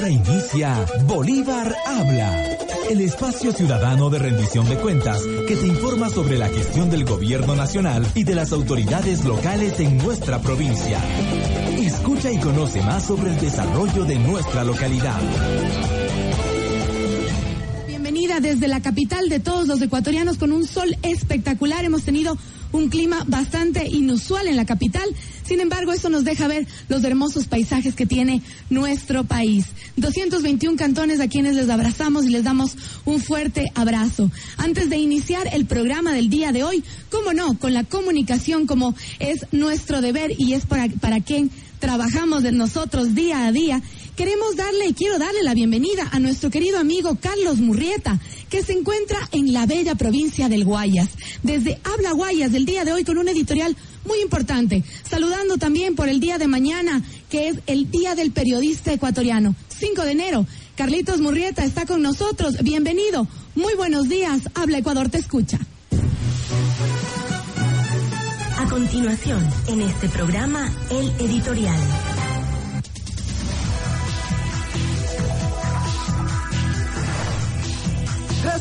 Ahora inicia Bolívar Habla, el espacio ciudadano de rendición de cuentas que te informa sobre la gestión del gobierno nacional y de las autoridades locales en nuestra provincia. Escucha y conoce más sobre el desarrollo de nuestra localidad. Bienvenida desde la capital de todos los ecuatorianos con un sol espectacular. Hemos tenido un clima bastante inusual en la capital. Sin embargo, eso nos deja ver los hermosos paisajes que tiene nuestro país. 221 cantones a quienes les abrazamos y les damos un fuerte abrazo. Antes de iniciar el programa del día de hoy, cómo no, con la comunicación como es nuestro deber y es para, para quien trabajamos de nosotros día a día, queremos darle y quiero darle la bienvenida a nuestro querido amigo Carlos Murrieta, que se encuentra en la bella provincia del Guayas. Desde Habla Guayas del día de hoy con un editorial muy importante. Saludando también por el día de mañana, que es el Día del Periodista Ecuatoriano, 5 de enero. Carlitos Murrieta está con nosotros. Bienvenido. Muy buenos días. Habla Ecuador, te escucha. A continuación, en este programa, el editorial.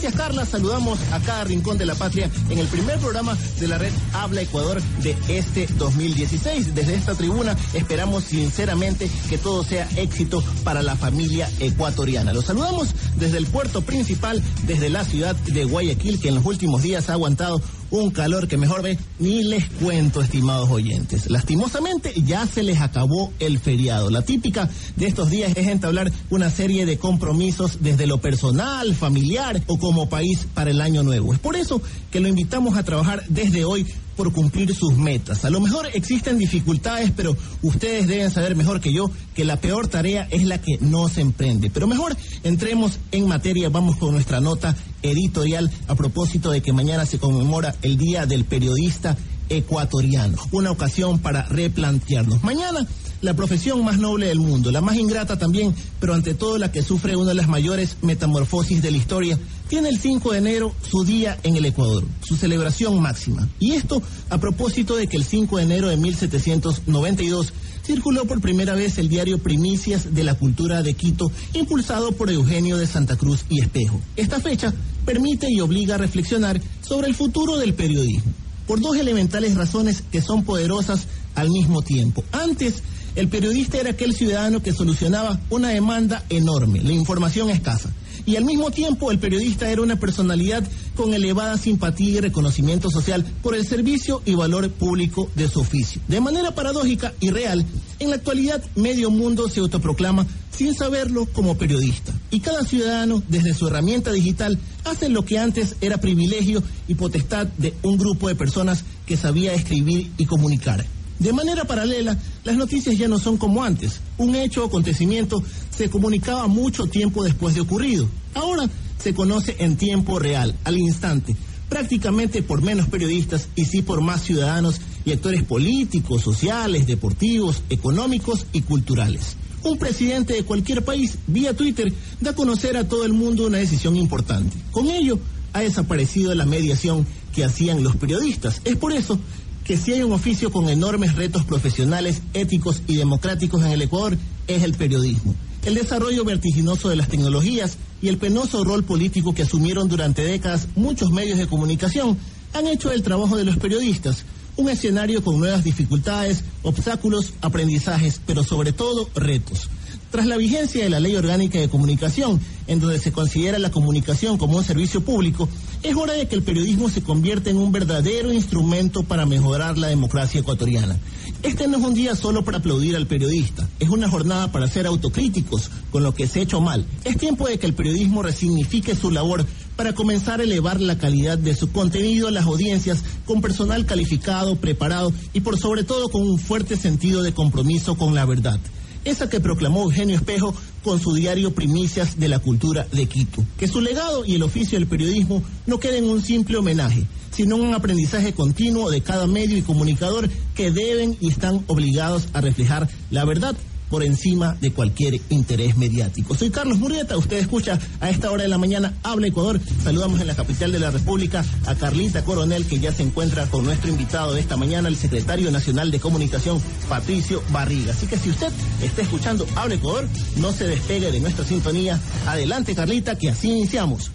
Gracias Carla, saludamos a cada rincón de la patria en el primer programa de la red Habla Ecuador de este 2016. Desde esta tribuna esperamos sinceramente que todo sea éxito para la familia ecuatoriana. Los saludamos desde el puerto principal, desde la ciudad de Guayaquil, que en los últimos días ha aguantado un calor que mejor ve, ni les cuento, estimados oyentes. Lastimosamente ya se les acabó el feriado. La típica de estos días es entablar una serie de compromisos desde lo personal, familiar o como país para el año nuevo. Es por eso que lo invitamos a trabajar desde hoy por cumplir sus metas. A lo mejor existen dificultades, pero ustedes deben saber mejor que yo que la peor tarea es la que no se emprende. Pero mejor entremos en materia, vamos con nuestra nota editorial a propósito de que mañana se conmemora el Día del Periodista Ecuatoriano. Una ocasión para replantearnos. Mañana la profesión más noble del mundo, la más ingrata también, pero ante todo la que sufre una de las mayores metamorfosis de la historia, tiene el 5 de enero su día en el Ecuador, su celebración máxima. Y esto a propósito de que el 5 de enero de 1792 circuló por primera vez el diario Primicias de la Cultura de Quito, impulsado por Eugenio de Santa Cruz y Espejo. Esta fecha permite y obliga a reflexionar sobre el futuro del periodismo, por dos elementales razones que son poderosas al mismo tiempo. Antes, el periodista era aquel ciudadano que solucionaba una demanda enorme, la información escasa. Y al mismo tiempo el periodista era una personalidad con elevada simpatía y reconocimiento social por el servicio y valor público de su oficio. De manera paradójica y real, en la actualidad medio mundo se autoproclama sin saberlo como periodista. Y cada ciudadano, desde su herramienta digital, hace lo que antes era privilegio y potestad de un grupo de personas que sabía escribir y comunicar. De manera paralela, las noticias ya no son como antes. Un hecho o acontecimiento se comunicaba mucho tiempo después de ocurrido. Ahora se conoce en tiempo real, al instante, prácticamente por menos periodistas y sí por más ciudadanos y actores políticos, sociales, deportivos, económicos y culturales. Un presidente de cualquier país, vía Twitter, da a conocer a todo el mundo una decisión importante. Con ello, ha desaparecido la mediación que hacían los periodistas. Es por eso que si hay un oficio con enormes retos profesionales, éticos y democráticos en el Ecuador, es el periodismo. El desarrollo vertiginoso de las tecnologías y el penoso rol político que asumieron durante décadas muchos medios de comunicación han hecho el trabajo de los periodistas un escenario con nuevas dificultades, obstáculos, aprendizajes, pero sobre todo retos. Tras la vigencia de la Ley Orgánica de Comunicación, en donde se considera la comunicación como un servicio público, es hora de que el periodismo se convierta en un verdadero instrumento para mejorar la democracia ecuatoriana. Este no es un día solo para aplaudir al periodista, es una jornada para ser autocríticos con lo que se ha hecho mal. Es tiempo de que el periodismo resignifique su labor para comenzar a elevar la calidad de su contenido a las audiencias con personal calificado, preparado y por sobre todo con un fuerte sentido de compromiso con la verdad esa que proclamó Eugenio Espejo con su diario Primicias de la Cultura de Quito. Que su legado y el oficio del periodismo no queden en un simple homenaje, sino un aprendizaje continuo de cada medio y comunicador que deben y están obligados a reflejar la verdad por encima de cualquier interés mediático. Soy Carlos Murrieta, usted escucha a esta hora de la mañana Habla Ecuador. Saludamos en la capital de la República a Carlita Coronel, que ya se encuentra con nuestro invitado de esta mañana, el secretario nacional de comunicación, Patricio Barriga. Así que si usted está escuchando Habla Ecuador, no se despegue de nuestra sintonía. Adelante, Carlita, que así iniciamos.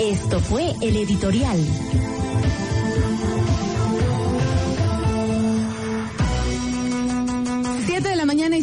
Esto fue el editorial.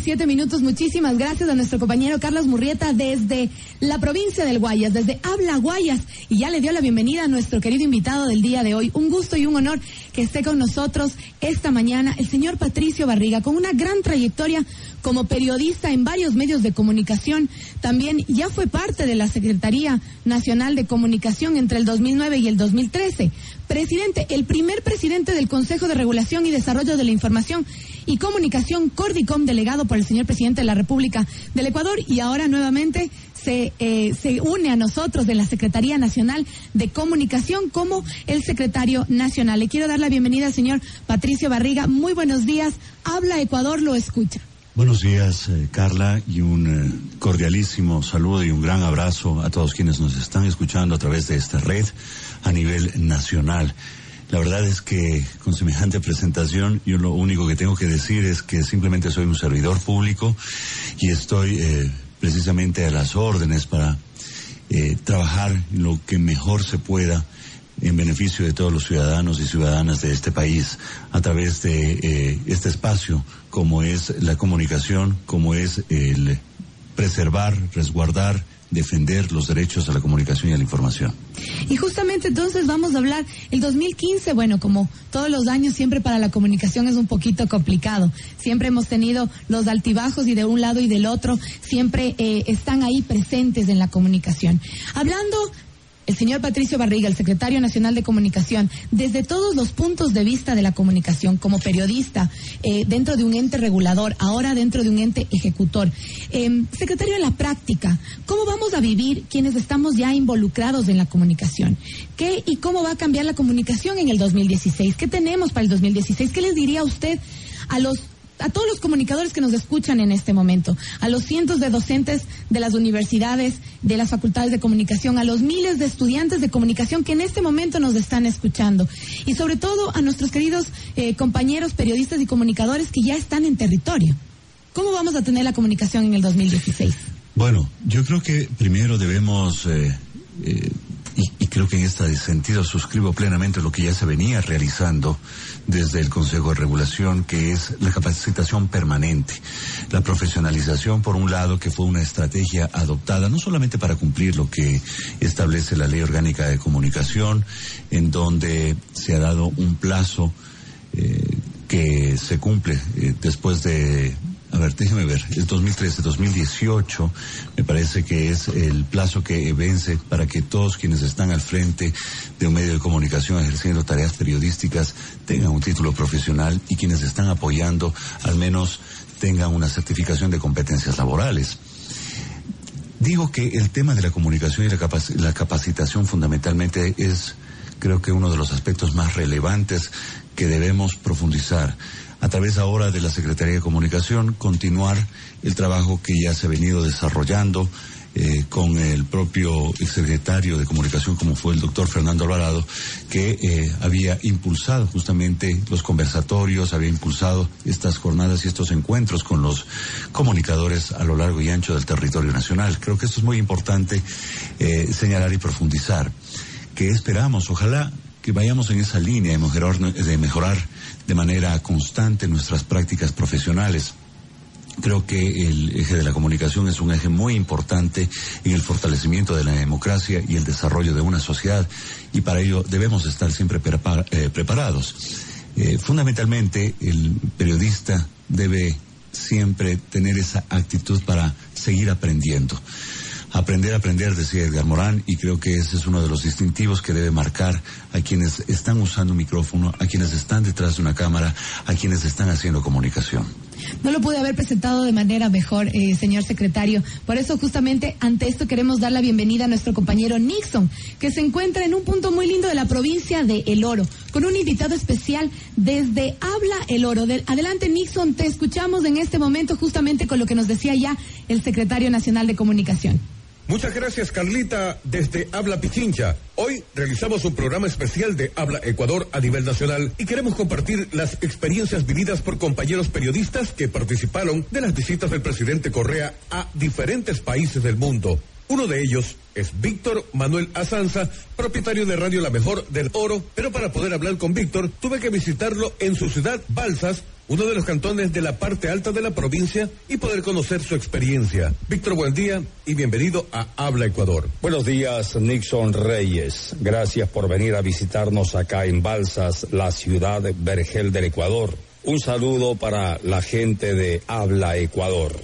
Siete minutos. Muchísimas gracias a nuestro compañero Carlos Murrieta desde la provincia del Guayas, desde Habla Guayas. Y ya le dio la bienvenida a nuestro querido invitado del día de hoy. Un gusto y un honor que esté con nosotros esta mañana el señor Patricio Barriga, con una gran trayectoria como periodista en varios medios de comunicación. También ya fue parte de la Secretaría Nacional de Comunicación entre el 2009 y el 2013. Presidente, el primer presidente del Consejo de Regulación y Desarrollo de la Información y Comunicación, Cordicom, delegado por el señor presidente de la República del Ecuador y ahora nuevamente se, eh, se une a nosotros de la Secretaría Nacional de Comunicación como el secretario nacional. Le quiero dar la bienvenida al señor Patricio Barriga. Muy buenos días. Habla Ecuador, lo escucha. Buenos días, eh, Carla, y un eh, cordialísimo saludo y un gran abrazo a todos quienes nos están escuchando a través de esta red a nivel nacional. La verdad es que con semejante presentación yo lo único que tengo que decir es que simplemente soy un servidor público y estoy eh, precisamente a las órdenes para eh, trabajar lo que mejor se pueda en beneficio de todos los ciudadanos y ciudadanas de este país a través de eh, este espacio como es la comunicación, como es el preservar, resguardar, defender los derechos a la comunicación y a la información. Y justamente entonces vamos a hablar, el 2015, bueno, como todos los años, siempre para la comunicación es un poquito complicado. Siempre hemos tenido los altibajos y de un lado y del otro, siempre eh, están ahí presentes en la comunicación. Hablando el señor Patricio Barriga, el secretario nacional de comunicación, desde todos los puntos de vista de la comunicación, como periodista, eh, dentro de un ente regulador, ahora dentro de un ente ejecutor. Eh, secretario, en la práctica, ¿cómo vamos a vivir quienes estamos ya involucrados en la comunicación? ¿Qué y cómo va a cambiar la comunicación en el 2016? ¿Qué tenemos para el 2016? ¿Qué les diría usted a los a todos los comunicadores que nos escuchan en este momento, a los cientos de docentes de las universidades, de las facultades de comunicación, a los miles de estudiantes de comunicación que en este momento nos están escuchando y sobre todo a nuestros queridos eh, compañeros periodistas y comunicadores que ya están en territorio. ¿Cómo vamos a tener la comunicación en el 2016? Bueno, yo creo que primero debemos eh, eh, creo que en este sentido suscribo plenamente lo que ya se venía realizando desde el Consejo de Regulación, que es la capacitación permanente, la profesionalización, por un lado, que fue una estrategia adoptada no solamente para cumplir lo que establece la Ley Orgánica de Comunicación, en donde se ha dado un plazo eh, que se cumple eh, después de a ver, déjeme ver, el 2013, 2018, me parece que es el plazo que vence para que todos quienes están al frente de un medio de comunicación ejerciendo tareas periodísticas tengan un título profesional y quienes están apoyando al menos tengan una certificación de competencias laborales. Digo que el tema de la comunicación y la, capac la capacitación fundamentalmente es, creo que uno de los aspectos más relevantes que debemos profundizar a través ahora de la Secretaría de Comunicación, continuar el trabajo que ya se ha venido desarrollando eh, con el propio exsecretario de Comunicación, como fue el doctor Fernando Alvarado, que eh, había impulsado justamente los conversatorios, había impulsado estas jornadas y estos encuentros con los comunicadores a lo largo y ancho del territorio nacional. Creo que esto es muy importante eh, señalar y profundizar. ¿Qué esperamos? Ojalá que vayamos en esa línea de mejorar, de manera constante nuestras prácticas profesionales. Creo que el eje de la comunicación es un eje muy importante en el fortalecimiento de la democracia y el desarrollo de una sociedad y para ello debemos estar siempre eh, preparados. Eh, fundamentalmente el periodista debe siempre tener esa actitud para seguir aprendiendo. Aprender a aprender, decía Edgar Morán, y creo que ese es uno de los distintivos que debe marcar a quienes están usando un micrófono, a quienes están detrás de una cámara, a quienes están haciendo comunicación. No lo pude haber presentado de manera mejor, eh, señor secretario. Por eso, justamente, ante esto queremos dar la bienvenida a nuestro compañero Nixon, que se encuentra en un punto muy lindo de la provincia de El Oro, con un invitado especial desde Habla El Oro. adelante, Nixon, te escuchamos en este momento justamente con lo que nos decía ya el secretario nacional de Comunicación. Muchas gracias, Carlita, desde Habla Pichincha. Hoy realizamos un programa especial de Habla Ecuador a nivel nacional y queremos compartir las experiencias vividas por compañeros periodistas que participaron de las visitas del presidente Correa a diferentes países del mundo. Uno de ellos es Víctor Manuel Azanza, propietario de Radio La Mejor del Oro, pero para poder hablar con Víctor tuve que visitarlo en su ciudad, Balsas, uno de los cantones de la parte alta de la provincia y poder conocer su experiencia. Víctor, buen día y bienvenido a Habla Ecuador. Buenos días, Nixon Reyes. Gracias por venir a visitarnos acá en Balsas, la ciudad Vergel del Ecuador. Un saludo para la gente de Habla Ecuador.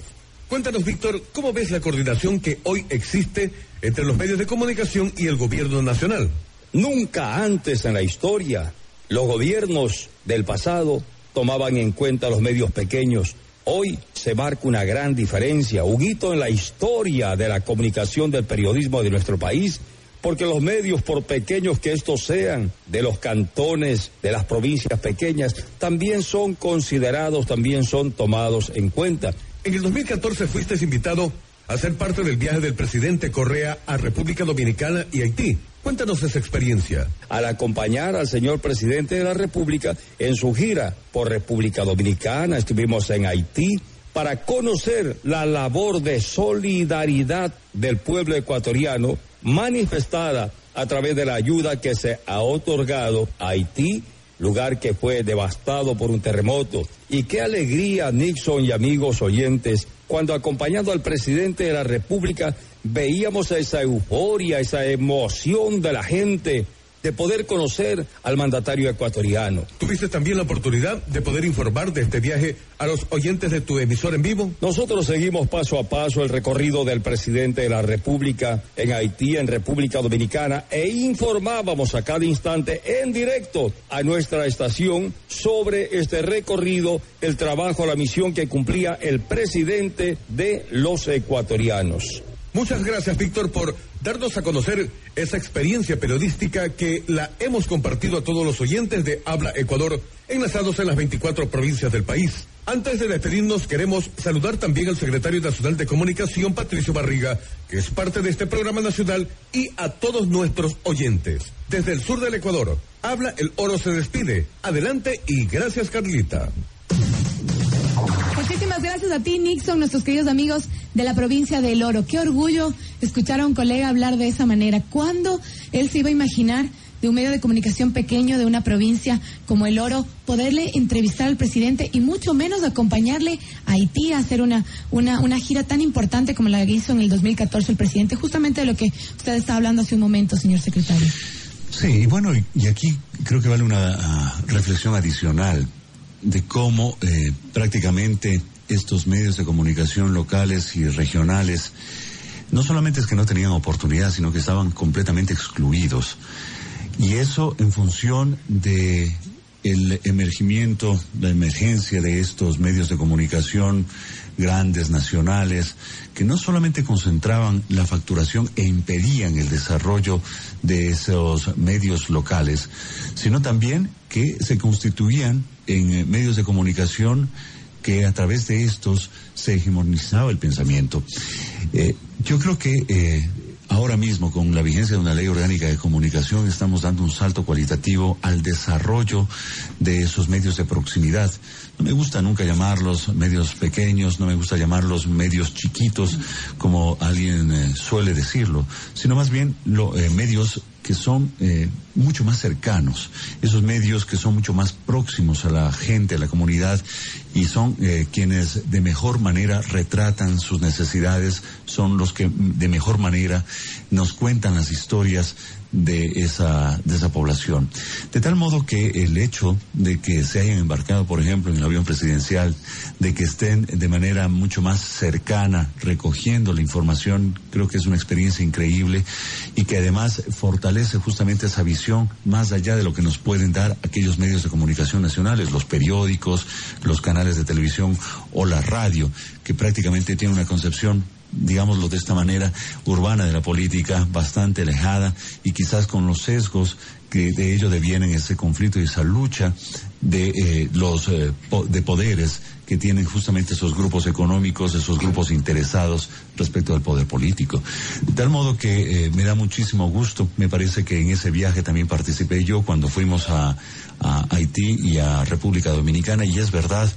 Cuéntanos, Víctor, ¿cómo ves la coordinación que hoy existe entre los medios de comunicación y el gobierno nacional? Nunca antes en la historia los gobiernos del pasado tomaban en cuenta los medios pequeños. Hoy se marca una gran diferencia, un hito en la historia de la comunicación del periodismo de nuestro país, porque los medios, por pequeños que estos sean, de los cantones, de las provincias pequeñas, también son considerados, también son tomados en cuenta. En el 2014 fuiste invitado a ser parte del viaje del presidente Correa a República Dominicana y Haití. Cuéntanos esa experiencia. Al acompañar al señor presidente de la República en su gira por República Dominicana, estuvimos en Haití para conocer la labor de solidaridad del pueblo ecuatoriano manifestada a través de la ayuda que se ha otorgado a Haití, lugar que fue devastado por un terremoto. Y qué alegría, Nixon y amigos oyentes, cuando acompañando al presidente de la República veíamos esa euforia, esa emoción de la gente de poder conocer al mandatario ecuatoriano. ¿Tuviste también la oportunidad de poder informar de este viaje a los oyentes de tu emisor en vivo? Nosotros seguimos paso a paso el recorrido del presidente de la República en Haití, en República Dominicana, e informábamos a cada instante en directo a nuestra estación sobre este recorrido, el trabajo, la misión que cumplía el presidente de los ecuatorianos. Muchas gracias, Víctor, por darnos a conocer esa experiencia periodística que la hemos compartido a todos los oyentes de Habla Ecuador, enlazados en las 24 provincias del país. Antes de despedirnos, queremos saludar también al secretario nacional de Comunicación, Patricio Barriga, que es parte de este programa nacional, y a todos nuestros oyentes. Desde el sur del Ecuador, Habla el Oro se despide. Adelante y gracias, Carlita. Muchísimas gracias a ti, Nixon, nuestros queridos amigos de la provincia del Oro. Qué orgullo escuchar a un colega hablar de esa manera. ¿Cuándo él se iba a imaginar de un medio de comunicación pequeño de una provincia como el Oro, poderle entrevistar al presidente y mucho menos acompañarle a Haití a hacer una, una, una gira tan importante como la que hizo en el 2014 el presidente, justamente de lo que usted estaba hablando hace un momento, señor secretario. Sí, y bueno, y aquí creo que vale una ah, reflexión adicional de cómo eh, prácticamente estos medios de comunicación locales y regionales no solamente es que no tenían oportunidad, sino que estaban completamente excluidos. Y eso en función de el emergimiento, la emergencia de estos medios de comunicación grandes, nacionales, que no solamente concentraban la facturación e impedían el desarrollo de esos medios locales, sino también que se constituían en eh, medios de comunicación que a través de estos se hegemonizaba el pensamiento. Eh, yo creo que eh, ahora mismo, con la vigencia de una ley orgánica de comunicación, estamos dando un salto cualitativo al desarrollo de esos medios de proximidad. No me gusta nunca llamarlos medios pequeños, no me gusta llamarlos medios chiquitos, como alguien suele decirlo, sino más bien lo, medios que son eh, mucho más cercanos, esos medios que son mucho más próximos a la gente, a la comunidad, y son eh, quienes de mejor manera retratan sus necesidades, son los que de mejor manera nos cuentan las historias de esa, de esa población. De tal modo que el hecho de que se hayan embarcado, por ejemplo, en el avión presidencial, de que estén de manera mucho más cercana recogiendo la información, creo que es una experiencia increíble y que además fortalece justamente esa visión más allá de lo que nos pueden dar aquellos medios de comunicación nacionales, los periódicos, los canales de televisión o la radio, que prácticamente tiene una concepción digámoslo de esta manera, urbana de la política, bastante alejada y quizás con los sesgos que de ello devienen ese conflicto y esa lucha de eh, los eh, de poderes que tienen justamente esos grupos económicos, esos grupos interesados respecto al poder político. De tal modo que eh, me da muchísimo gusto, me parece que en ese viaje también participé yo cuando fuimos a, a Haití y a República Dominicana. Y es verdad,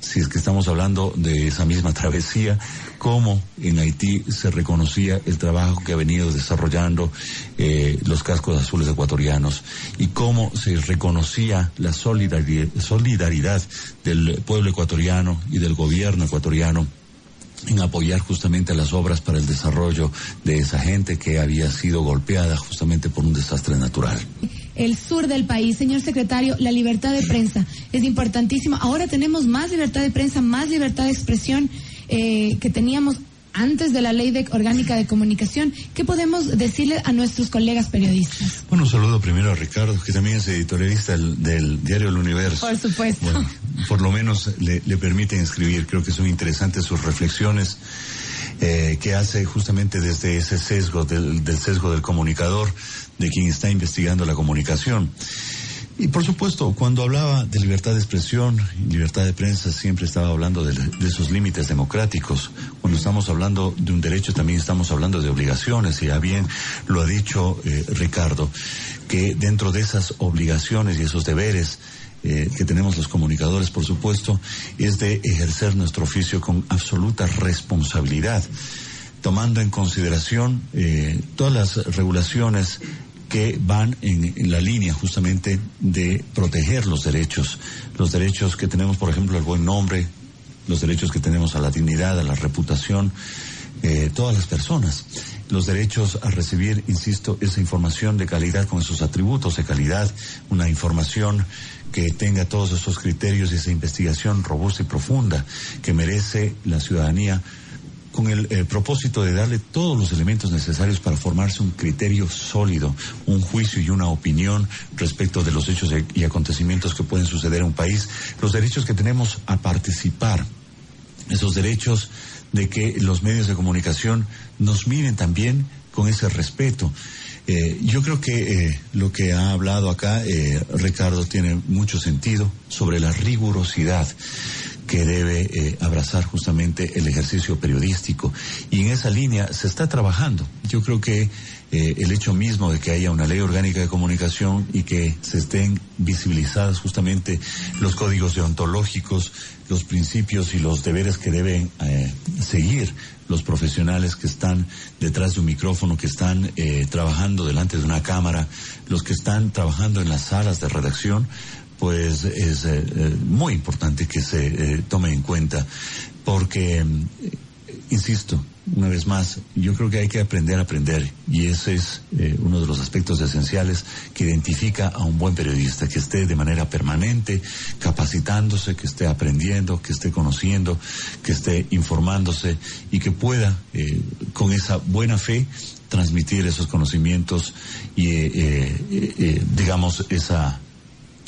si es que estamos hablando de esa misma travesía, cómo en Haití se reconocía el trabajo que ha venido desarrollando eh, los cascos azules ecuatorianos y cómo se reconocía la solidaridad del pueblo ecuatoriano y del gobierno ecuatoriano en apoyar justamente las obras para el desarrollo de esa gente que había sido golpeada justamente por un desastre natural el sur del país. Señor secretario, la libertad de prensa es importantísima. Ahora tenemos más libertad de prensa, más libertad de expresión eh, que teníamos antes de la ley de orgánica de comunicación. ¿Qué podemos decirle a nuestros colegas periodistas? Bueno, un saludo primero a Ricardo, que también es editorialista del, diario El Universo. Por supuesto. por lo menos le, permiten escribir. Creo que son interesantes sus reflexiones. Eh, que hace justamente desde ese sesgo, del, del sesgo del comunicador, de quien está investigando la comunicación. Y por supuesto, cuando hablaba de libertad de expresión libertad de prensa, siempre estaba hablando de, esos límites democráticos. Cuando estamos hablando de un derecho, también estamos hablando de obligaciones. Y ya bien lo ha dicho eh, Ricardo, que dentro de esas obligaciones y esos deberes eh, que tenemos los comunicadores, por supuesto, es de ejercer nuestro oficio con absoluta responsabilidad tomando en consideración eh, todas las regulaciones que van en, la línea justamente de proteger los derechos, los derechos que tenemos, por ejemplo, al buen nombre, los derechos que tenemos a la dignidad, a la reputación, eh, todas las personas, los derechos a recibir, insisto, esa información de calidad con esos atributos de calidad, una información que tenga todos esos criterios y esa investigación robusta y profunda que merece la ciudadanía con el eh, propósito de darle todos los elementos necesarios para formarse un criterio sólido, un juicio y una opinión respecto de los hechos y acontecimientos que pueden suceder en un país, los derechos que tenemos a participar, esos derechos de que los medios de comunicación nos miren también con ese respeto. Eh, yo creo que eh, lo que ha hablado acá Ricardo tiene mucho sentido sobre la rigurosidad que debe eh, abrazar justamente el ejercicio periodístico. Y en esa línea se está trabajando. Yo creo que eh, el hecho mismo de que haya una ley orgánica de comunicación y que se estén visibilizadas justamente los códigos deontológicos, los principios y los deberes que deben eh, seguir los profesionales que están detrás de un micrófono, que están trabajando delante de una cámara, los que están trabajando en las salas de redacción, pues es eh, eh, muy importante que se eh, tome en cuenta. Porque, insisto, una vez más, yo creo que hay que aprender a aprender y ese es uno de los aspectos esenciales que identifica a un buen periodista, que esté de manera permanente capacitándose, que esté aprendiendo, que esté conociendo, que esté informándose y que pueda, con esa buena fe, transmitir esos conocimientos y, digamos, esa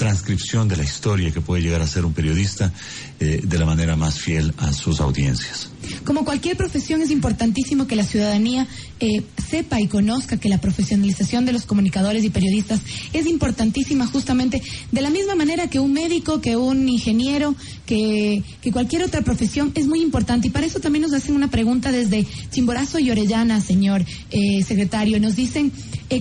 transcripción de la historia que puede llegar a ser un periodista eh, de la manera más fiel a sus audiencias. Como cualquier profesión es importantísimo que la ciudadanía eh, sepa y conozca que la profesionalización de los comunicadores y periodistas es importantísima justamente de la misma manera que un médico, que un ingeniero, que, que cualquier otra profesión es muy importante. Y para eso también nos hacen una pregunta desde Chimborazo y Orellana, señor eh, secretario. Nos dicen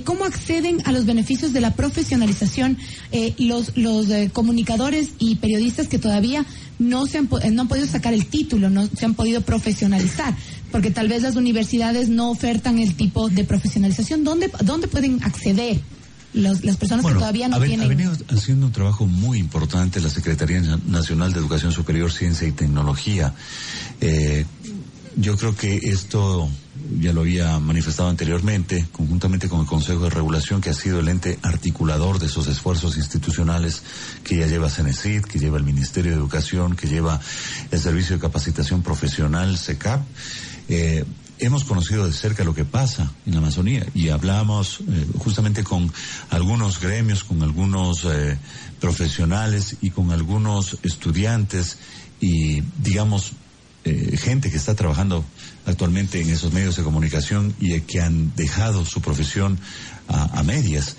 cómo acceden a los beneficios de la profesionalización eh, los, los eh, comunicadores y periodistas que todavía no, se han, no han podido sacar el título, no se han podido profesionalizar, porque tal vez las universidades no ofertan el tipo de profesionalización. ¿Dónde, dónde pueden acceder? las personas que todavía no tienen. Ha venido haciendo un trabajo muy importante la Secretaría Nacional de Educación Superior, Ciencia y Tecnología. Yo creo que esto ya lo había manifestado anteriormente, conjuntamente con el Consejo de Regulación, que ha sido el ente articulador de esos esfuerzos institucionales que ya lleva CENESID, que lleva el Ministerio de Educación, que lleva el Servicio de Capacitación Profesional, SECAP. Eh, hemos conocido de cerca lo que pasa en la Amazonía y hablamos eh, justamente con algunos gremios, con algunos eh, profesionales y con algunos estudiantes y digamos, eh, gente que está trabajando actualmente en esos medios de comunicación y que han dejado su profesión a, medias,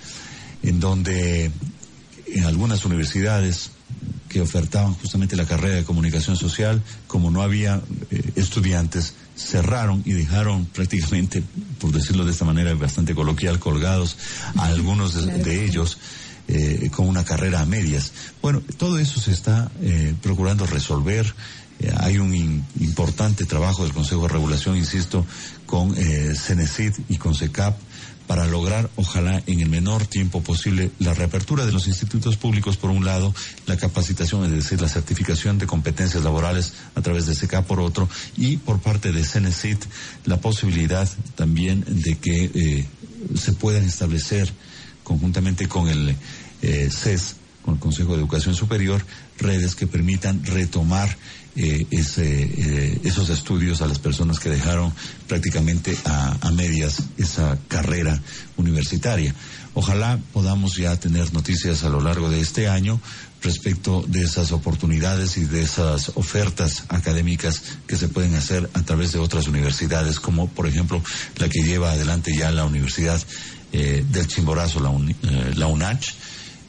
en donde en algunas universidades que ofertaban justamente la carrera de comunicación social, como no había eh, estudiantes, cerraron y dejaron prácticamente, por decirlo de esta manera bastante coloquial, colgados a algunos de, ellos eh, con una carrera a medias. Bueno, todo eso se está procurando resolver eh, hay un importante trabajo del Consejo de Regulación, insisto, con eh, Cenecid y con CECAP para lograr, ojalá, en el menor tiempo posible, la reapertura de los institutos públicos, por un lado, la capacitación, es decir, la certificación de competencias laborales a través de CECAP, por otro, y por parte de Cenecid, la posibilidad también de que eh, se puedan establecer, conjuntamente con el eh, CES, con el Consejo de Educación Superior, redes que permitan retomar eh, eh, esos estudios a las personas que dejaron prácticamente a, medias esa carrera universitaria. Ojalá podamos ya tener noticias a lo largo de este año respecto de esas oportunidades y de esas ofertas académicas que se pueden hacer a través de otras universidades, como por ejemplo la que lleva adelante ya la Universidad eh, del Chimborazo, la, la UNACH,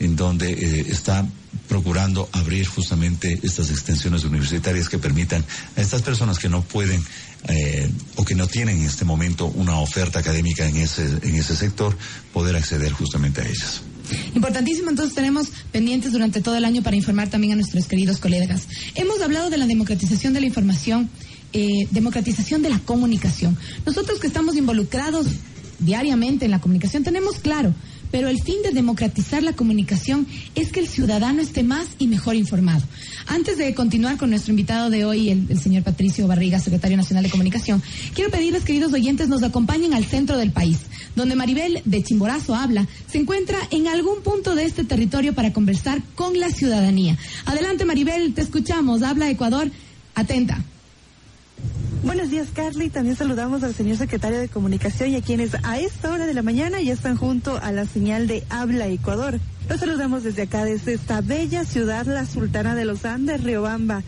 en donde está procurando abrir justamente estas extensiones universitarias que permitan a estas personas que no pueden eh, o que no tienen en este momento una oferta académica en ese, en ese sector, poder acceder justamente a ellas. Importantísimo, entonces tenemos pendientes durante todo el año para informar también a nuestros queridos colegas. Hemos hablado de la democratización de la información, eh, democratización de la comunicación. Nosotros que estamos involucrados diariamente en la comunicación tenemos claro pero el fin de democratizar la comunicación es que el ciudadano esté más y mejor informado. Antes de continuar con nuestro invitado de hoy, el, señor Patricio Barriga, secretario nacional de comunicación, quiero pedirles, queridos oyentes, nos acompañen al centro del país, donde Maribel de Chimborazo habla, se encuentra en algún punto de este territorio para conversar con la ciudadanía. Adelante, Maribel, te escuchamos. Habla Ecuador. Atenta. Buenos días, Carly. También saludamos al señor secretario de Comunicación y a quienes a esta hora de la mañana ya están junto a la señal de Habla Ecuador. Los saludamos desde acá, desde esta bella ciudad, la Sultana de los Andes, Riobamba.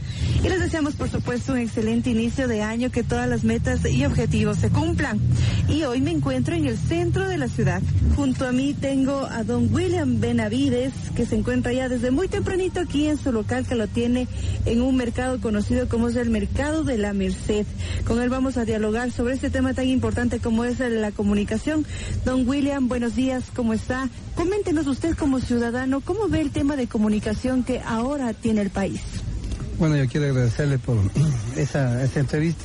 Y les deseamos, por supuesto, un excelente inicio de año, que todas las metas y objetivos se cumplan. Y hoy me encuentro en el centro de la ciudad. Junto a mí tengo a don William Benavides, que se encuentra ya desde muy tempranito aquí en su local, que lo tiene en un mercado conocido como es el Mercado de la Merced. Con él vamos a dialogar sobre este tema tan importante como es la comunicación. Don William, buenos días, ¿cómo está? Coméntenos usted como ciudadano, ¿cómo ve el tema de comunicación que ahora tiene el país? Bueno, yo quiero agradecerle por esa, esa entrevista.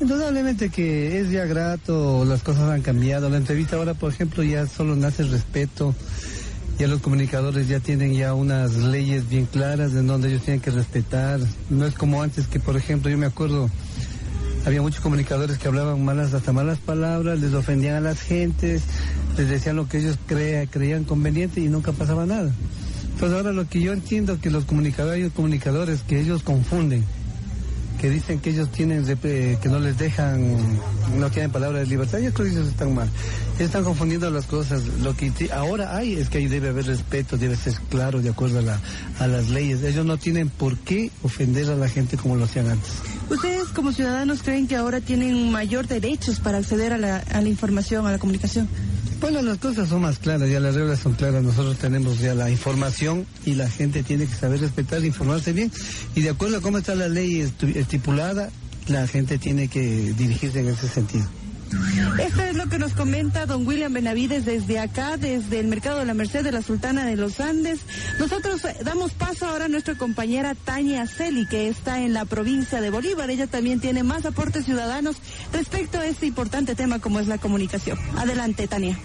Indudablemente que es ya grato, las cosas han cambiado. La entrevista ahora, por ejemplo, ya solo nace respeto. Ya los comunicadores ya tienen ya unas leyes bien claras en donde ellos tienen que respetar. No es como antes que, por ejemplo, yo me acuerdo, había muchos comunicadores que hablaban malas, hasta malas palabras, les ofendían a las gentes, les decían lo que ellos creían conveniente y nunca pasaba nada. Entonces ahora lo que yo entiendo que los comunicadores comunicadores que ellos confunden, que dicen que ellos tienen, que no les dejan, no tienen palabra de libertad, yo creo que ellos están mal. Están confundiendo las cosas. Lo que ahora hay es que ahí debe haber respeto, debe ser claro de acuerdo a, la, a las leyes. Ellos no tienen por qué ofender a la gente como lo hacían antes. ¿Ustedes como ciudadanos creen que ahora tienen mayor derechos para acceder a la información, a la comunicación? Bueno, las cosas son más claras, ya las reglas son claras. Nosotros tenemos ya la información y la gente tiene que saber respetar, informarse bien. Y de acuerdo a cómo está la ley estipulada, la gente tiene que dirigirse en ese sentido. Esto es lo que nos comenta don William Benavides desde acá, desde el Mercado de la Merced de la Sultana de los Andes. Nosotros eh, damos paso ahora a nuestra compañera Tania Celi, que está en la provincia de Bolívar. Ella también tiene más aportes ciudadanos respecto a este importante tema como es la comunicación. Adelante, Tania.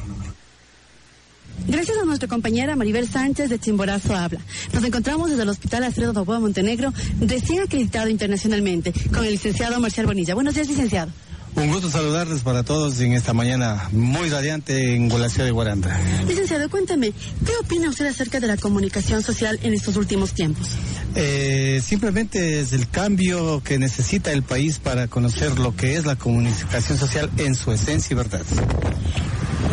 Gracias a nuestra compañera Maribel Sánchez de Chimborazo Habla. Nos encontramos desde el Hospital Alfredo Novoa Montenegro, recién acreditado internacionalmente, con el licenciado Marcial Bonilla. Buenos días, licenciado. Un gusto saludarles para todos en esta mañana muy radiante en la ciudad de Guaranda. Licenciado, cuénteme, ¿qué opina usted acerca de la comunicación social en estos últimos tiempos? Eh, simplemente es el cambio que necesita el país para conocer lo que es la comunicación social en su esencia y verdad.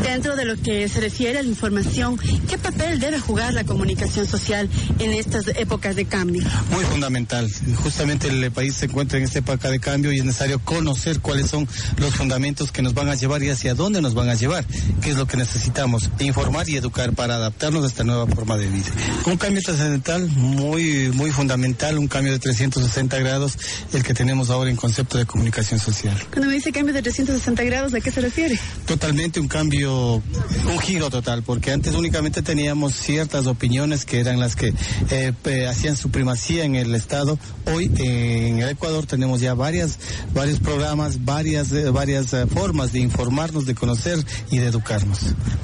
Dentro de lo que se refiere a la información, ¿qué papel debe jugar la comunicación social en estas épocas de cambio? Muy fundamental. Justamente el país se encuentra en esta época de cambio y es necesario conocer cuáles son los fundamentos que nos van a llevar y hacia dónde nos van a llevar, qué es lo que necesitamos, informar y educar para adaptarnos a esta nueva forma de vida. Un cambio trascendental muy, muy fundamental, un cambio de 360 grados, el que tenemos ahora en concepto de comunicación social. Cuando me dice cambio de 360 grados, ¿a qué se refiere? Totalmente un cambio, un giro total, porque antes únicamente teníamos ciertas opiniones que eran las que eh, hacían su primacía en el Estado. Hoy en el Ecuador tenemos ya varias, varios programas, varias, eh, varias eh, formas de informarnos, de conocer y de educarnos.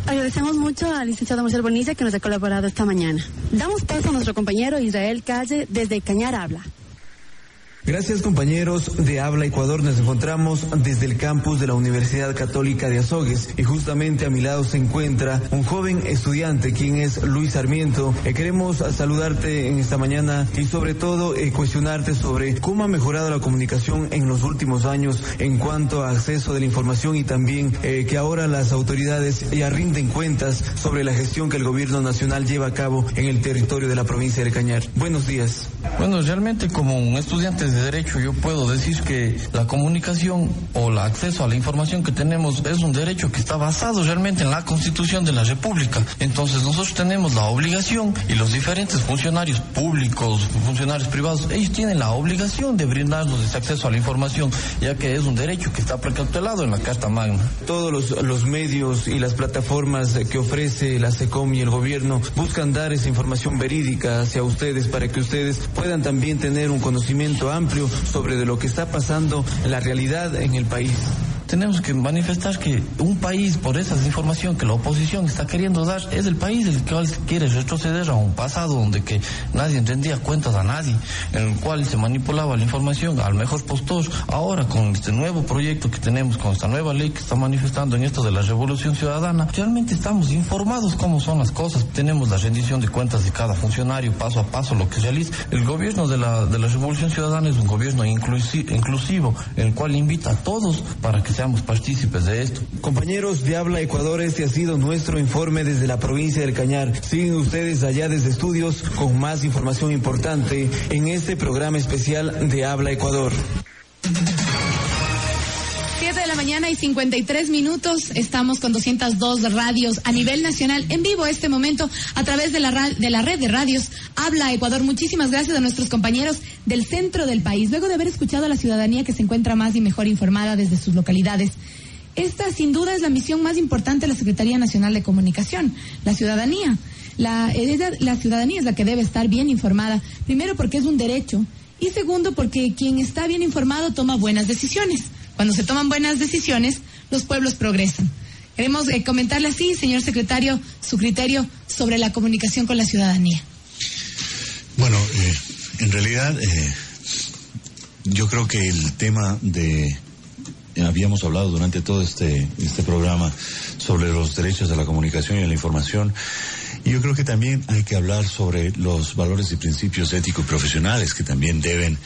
Agradecemos mucho al licenciado Marcel Bonilla que nos ha colaborado esta mañana. Damos paso a nuestro compañero Israel Calle desde Cañar Habla. Gracias compañeros de Habla Ecuador. Nos encontramos desde el campus de la Universidad Católica de Azogues y justamente a mi lado se encuentra un joven estudiante quien es Luis Sarmiento. Eh, queremos saludarte en esta mañana y sobre todo eh, cuestionarte sobre cómo ha mejorado la comunicación en los últimos años en cuanto a acceso de la información y también eh, que ahora las autoridades ya rinden cuentas sobre la gestión que el gobierno nacional lleva a cabo en el territorio de la provincia de Cañar. Buenos días. Bueno, realmente como un estudiante de derecho yo puedo decir que la comunicación o el acceso a la información que tenemos es un derecho que está basado realmente en la Constitución de la República. Entonces nosotros tenemos la obligación y los diferentes funcionarios públicos, funcionarios privados, ellos tienen la obligación de brindarnos ese acceso a la información, ya que es un derecho que está precautelado en la Carta Magna. Todos los, los medios y las plataformas que ofrece la SECOM y el gobierno buscan dar esa información verídica hacia ustedes para que ustedes puedan también tener un conocimiento amplio amplio sobre de lo que está pasando en la realidad en el país tenemos que manifestar que un país, por esa información que la oposición está queriendo dar, es el país el que quiere retroceder a un pasado donde que nadie rendía cuentas a nadie, en el cual se manipulaba la información al mejor postor. Ahora, con este nuevo proyecto que tenemos, con esta nueva ley que está manifestando en esto de la revolución ciudadana, realmente estamos informados cómo son las cosas. Tenemos la rendición de cuentas de cada funcionario, paso a paso, lo que realiza. El gobierno de la, de la revolución ciudadana es un gobierno inclusivo, en el cual invita a todos para que se partícipes de esto. Compañeros de Habla Ecuador, este ha sido nuestro informe desde la provincia del Cañar. Siguen ustedes allá desde estudios con más información importante en este programa especial de Habla Ecuador de la mañana y 53 minutos. Estamos con 202 radios a nivel nacional en vivo este momento a través de la, de la red de radios Habla Ecuador. Muchísimas gracias a nuestros compañeros del centro del país. Luego de haber escuchado a la ciudadanía que se encuentra más y mejor informada desde sus localidades. Esta sin duda es la misión más importante de la Secretaría Nacional de Comunicación, la ciudadanía. La, la ciudadanía es la que debe estar bien informada, primero porque es un derecho y segundo porque quien está bien informado toma buenas decisiones. Cuando se toman buenas decisiones, los pueblos progresan. Queremos eh, comentarle así, señor secretario, su criterio sobre la comunicación con la ciudadanía. Bueno, eh, en realidad eh, yo creo que el tema de habíamos hablado durante todo este este programa sobre los derechos de la comunicación y de la información. Y yo creo que también hay que hablar sobre los valores y principios éticos profesionales que también deben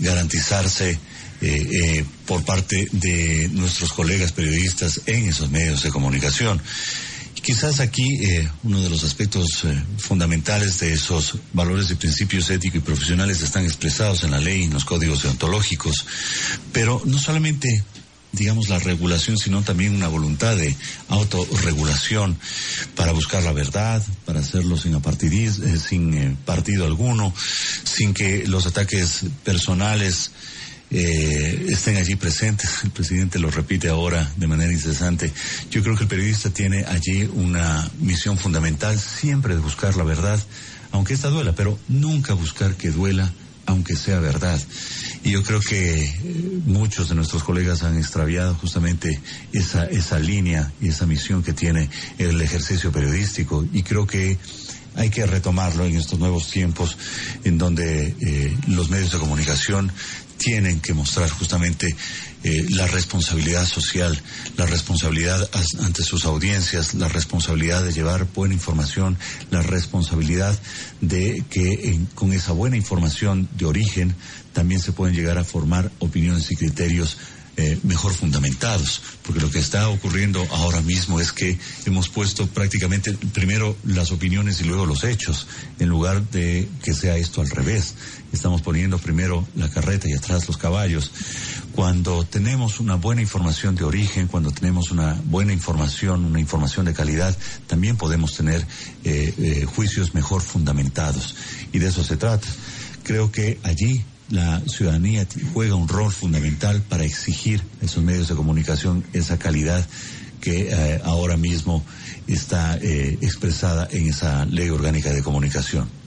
garantizarse eh, eh, por parte de nuestros colegas periodistas en esos medios de comunicación. quizás aquí eh, uno de los aspectos fundamentales de esos valores y principios éticos y profesionales están expresados en la ley en los códigos deontológicos, pero no solamente digamos, la regulación, sino también una voluntad de autorregulación para buscar la verdad, para hacerlo sin, sin partido alguno, sin que los ataques personales eh, estén allí presentes. El presidente lo repite ahora de manera incesante. Yo creo que el periodista tiene allí una misión fundamental siempre de buscar la verdad, aunque esta duela, pero nunca buscar que duela, aunque sea verdad. Y yo creo que eh, muchos de nuestros colegas han extraviado justamente esa, esa línea y esa misión que tiene el ejercicio periodístico. Y creo que hay que retomarlo en estos nuevos tiempos en donde eh, los medios de comunicación tienen que mostrar justamente eh, la responsabilidad social, la responsabilidad ante sus audiencias, la responsabilidad de llevar buena información, la responsabilidad de que con esa buena información de origen también se pueden llegar a formar opiniones y criterios eh, mejor fundamentados, porque lo que está ocurriendo ahora mismo es que hemos puesto prácticamente primero las opiniones y luego los hechos, en lugar de que sea esto al revés. Estamos poniendo primero la carreta y atrás los caballos. Cuando tenemos una buena información de origen, cuando tenemos una buena información, una información de calidad, también podemos tener eh, eh, juicios mejor fundamentados. Y de eso se trata. Creo que allí la ciudadanía juega un rol fundamental para exigir a esos medios de comunicación esa calidad que eh, ahora mismo está expresada en esa ley orgánica de comunicación.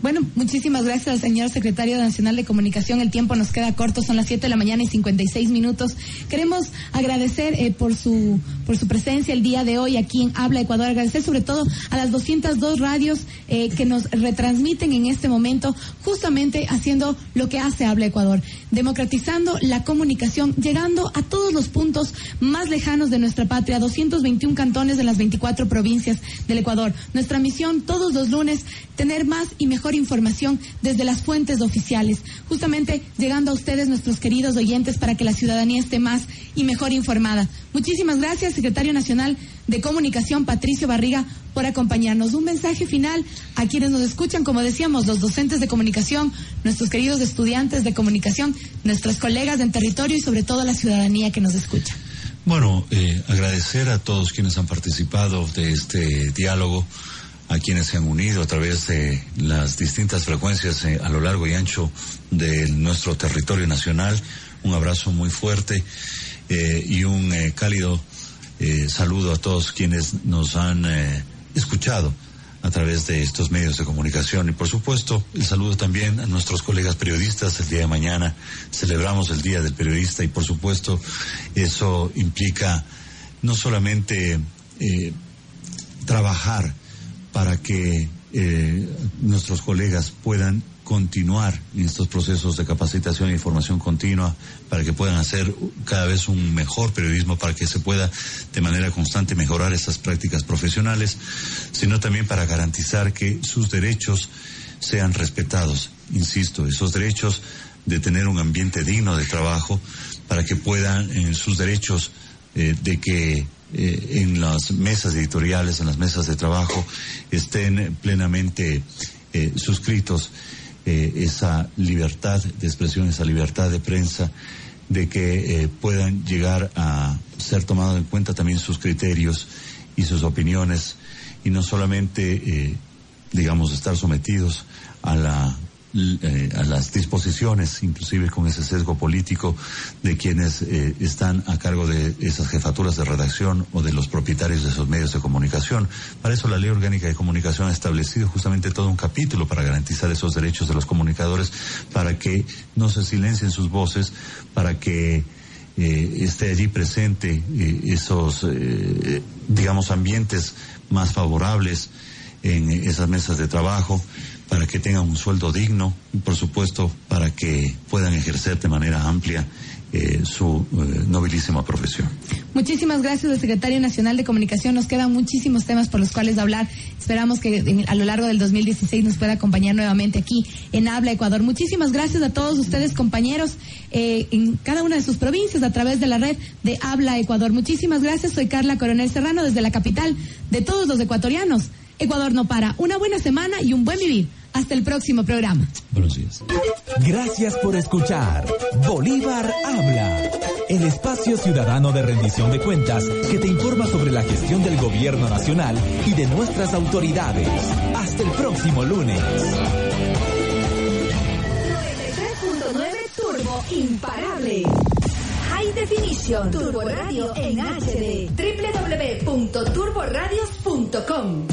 Bueno, muchísimas gracias al señor secretario nacional de comunicación. El tiempo nos queda corto, son las 7 de la mañana y 56 minutos. Queremos agradecer eh, por su por su presencia el día de hoy aquí en Habla Ecuador. Agradecer sobre todo a las 202 radios eh, que nos retransmiten en este momento, justamente haciendo lo que hace Habla Ecuador, democratizando la comunicación, llegando a todos los puntos más lejanos de nuestra patria, 221 cantones de las 24 provincias del Ecuador. Nuestra misión todos los lunes, tener más y mejor información desde las fuentes oficiales, justamente llegando a ustedes, nuestros queridos oyentes, para que la ciudadanía esté más y mejor informada. Muchísimas gracias, secretario nacional de Comunicación, Patricio Barriga, por acompañarnos. Un mensaje final a quienes nos escuchan, como decíamos, los docentes de comunicación, nuestros queridos estudiantes de comunicación, nuestros colegas en territorio y sobre todo la ciudadanía que nos escucha. Bueno, eh, agradecer a todos quienes han participado de este diálogo a quienes se han unido a través de las distintas frecuencias eh, a lo largo y ancho de nuestro territorio nacional. Un abrazo muy fuerte eh, y un eh, cálido saludo a todos quienes nos han escuchado a través de estos medios de comunicación y por supuesto el saludo también a nuestros colegas periodistas el día de mañana celebramos el día del periodista y por supuesto eso implica no solamente trabajar para que eh, nuestros colegas puedan continuar en estos procesos de capacitación e información continua, para que puedan hacer cada vez un mejor periodismo, para que se pueda de manera constante mejorar esas prácticas profesionales, sino también para garantizar que sus derechos sean respetados. Insisto, esos derechos de tener un ambiente digno de trabajo, para que puedan, en sus derechos eh, de que eh, en las mesas editoriales, en las mesas de trabajo, estén plenamente eh, suscritos eh, esa libertad de expresión, esa libertad de prensa, de que puedan llegar a ser tomados en cuenta también sus criterios y sus opiniones y no solamente, digamos, estar sometidos a la eh, a las disposiciones, inclusive con ese sesgo político de quienes eh, están a cargo de esas jefaturas de redacción o de los propietarios de esos medios de comunicación. Para eso la Ley Orgánica de Comunicación ha establecido justamente todo un capítulo para garantizar esos derechos de los comunicadores, para que no se silencien sus voces, para que eh, esté allí presente esos, digamos, ambientes más favorables en esas mesas de trabajo para que tengan un sueldo digno y por supuesto para que puedan ejercer de manera amplia eh, su eh, nobilísima profesión. Muchísimas gracias al secretario nacional de comunicación. Nos quedan muchísimos temas por los cuales hablar. Esperamos que a lo largo del 2016 nos pueda acompañar nuevamente aquí en Habla Ecuador. Muchísimas gracias a todos ustedes, compañeros, eh, en cada una de sus provincias a través de la red de Habla Ecuador. Muchísimas gracias. Soy Carla Coronel Serrano desde la capital de todos los ecuatorianos. Ecuador no para. Una buena semana y un buen vivir. Hasta el próximo programa. Buenos días. Gracias por escuchar. Bolívar habla. El espacio ciudadano de rendición de cuentas que te informa sobre la gestión del gobierno nacional y de nuestras autoridades. Hasta el próximo lunes. 93.9 Turbo Imparable. High Definition Turbo Radio en HD. www.turboradios.com